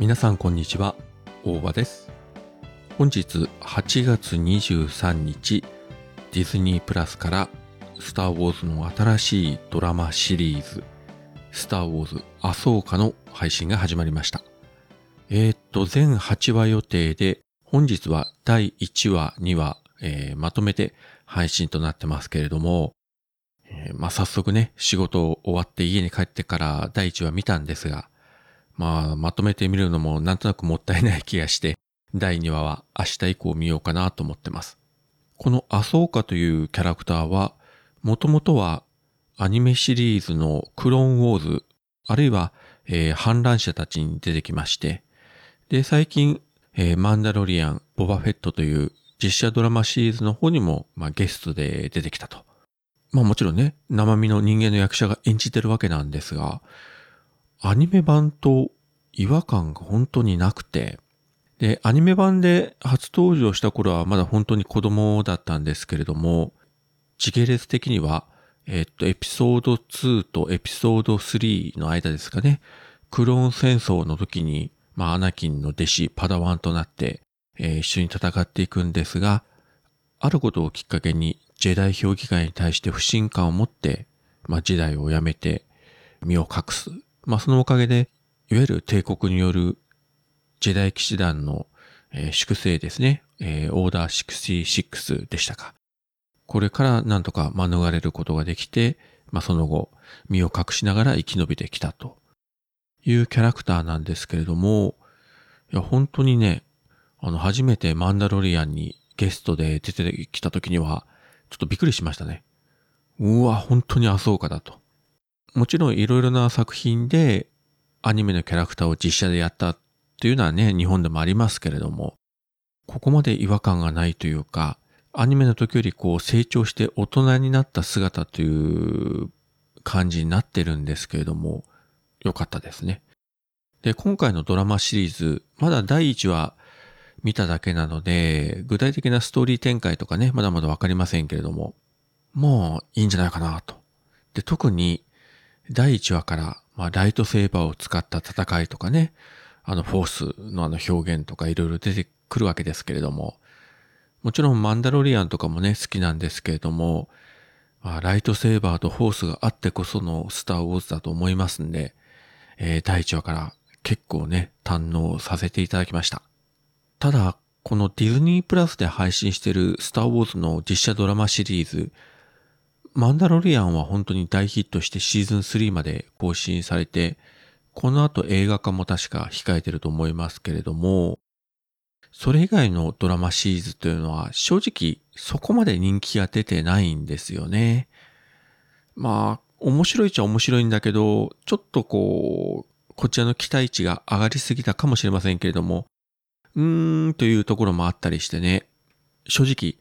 皆さんこんにちは。大場です。本日8月23日ディズニープラスからスター・ウォーズの新しいドラマシリーズスター・ウォーズアソーカの配信が始まりました。えー、っと全8話予定で本日は第1話2話、えー、まとめて配信となってますけれども、えー、まあ、早速ね、仕事終わって家に帰ってから第1話見たんですが、まあ、まとめてみるのもなんとなくもったいない気がして、第2話は明日以降見ようかなと思ってます。このアソーカというキャラクターは、もともとはアニメシリーズのクローンウォーズ、あるいは、えー、反乱者たちに出てきまして、で、最近、えー、マンダロリアン、ボバフェットという実写ドラマシリーズの方にも、まあ、ゲストで出てきたと。まあもちろんね、生身の人間の役者が演じてるわけなんですが、アニメ版と違和感が本当になくて、で、アニメ版で初登場した頃はまだ本当に子供だったんですけれども、時系列的には、えっと、エピソード2とエピソード3の間ですかね、クローン戦争の時に、まあ、アナキンの弟子、パダワンとなって、えー、一緒に戦っていくんですが、あることをきっかけに、ジェダイ評議会に対して不信感を持って、まあ、ジェダイを辞めて、身を隠す。まあそのおかげで、いわゆる帝国によるジェダイ騎士団の、えー、粛清ですね、えー、オーダー66でしたか。これからなんとか免れることができて、まあその後、身を隠しながら生き延びてきたというキャラクターなんですけれども、いや本当にね、あの初めてマンダロリアンにゲストで出てきた時には、ちょっとびっくりしましたね。うわ、本当にアソーカだと。もちろんいろいろな作品でアニメのキャラクターを実写でやったっていうのはね、日本でもありますけれども、ここまで違和感がないというか、アニメの時よりこう成長して大人になった姿という感じになってるんですけれども、よかったですね。で、今回のドラマシリーズ、まだ第1話見ただけなので、具体的なストーリー展開とかね、まだまだわかりませんけれども、もういいんじゃないかなと。で、特に第1話から、まあ、ライトセーバーを使った戦いとかね、あの、フォースのあの表現とかいろいろ出てくるわけですけれども、もちろんマンダロリアンとかもね、好きなんですけれども、まあ、ライトセーバーとフォースがあってこそのスターウォーズだと思いますんで、えー、第1話から結構ね、堪能させていただきました。ただ、このディズニープラスで配信しているスターウォーズの実写ドラマシリーズ、マンダロリアンは本当に大ヒットしてシーズン3まで更新されて、この後映画化も確か控えてると思いますけれども、それ以外のドラマシリーズというのは正直そこまで人気が出てないんですよね。まあ、面白いっちゃ面白いんだけど、ちょっとこう、こちらの期待値が上がりすぎたかもしれませんけれども、うーんというところもあったりしてね、正直、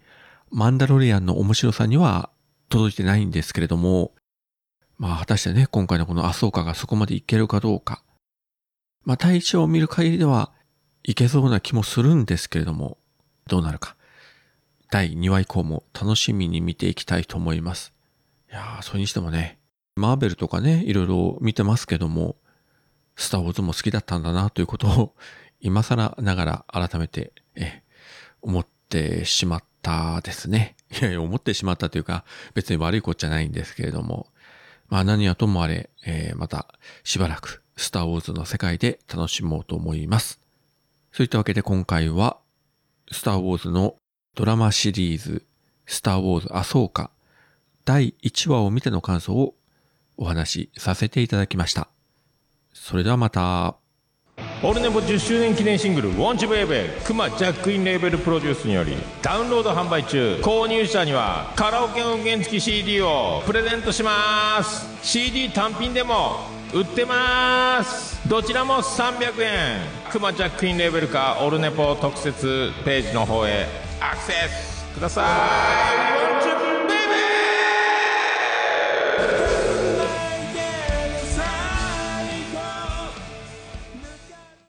マンダロリアンの面白さには届いてないんですけれども、まあ果たしてね、今回のこのアソーカがそこまでいけるかどうか。まあ対一を見る限りではいけそうな気もするんですけれども、どうなるか。第2話以降も楽しみに見ていきたいと思います。いやー、それにしてもね、マーベルとかね、いろいろ見てますけども、スターウォーズも好きだったんだなということを、今更ながら改めて、え、思ってしまったですね。いやいや、思ってしまったというか、別に悪いことじゃないんですけれども、まあ何はともあれ、えー、またしばらくスターウォーズの世界で楽しもうと思います。そういったわけで今回は、スターウォーズのドラマシリーズ、スターウォーズアソーカ、第1話を見ての感想をお話しさせていただきました。それではまた。オルネポ10周年記念シングル「ウォンチブエベクマジャックインレーベルプロデュースによりダウンロード販売中購入者にはカラオケ音源付き CD をプレゼントします CD 単品でも売ってますどちらも300円クマジャックインレーベルかオルネポ特設ページの方へアクセスください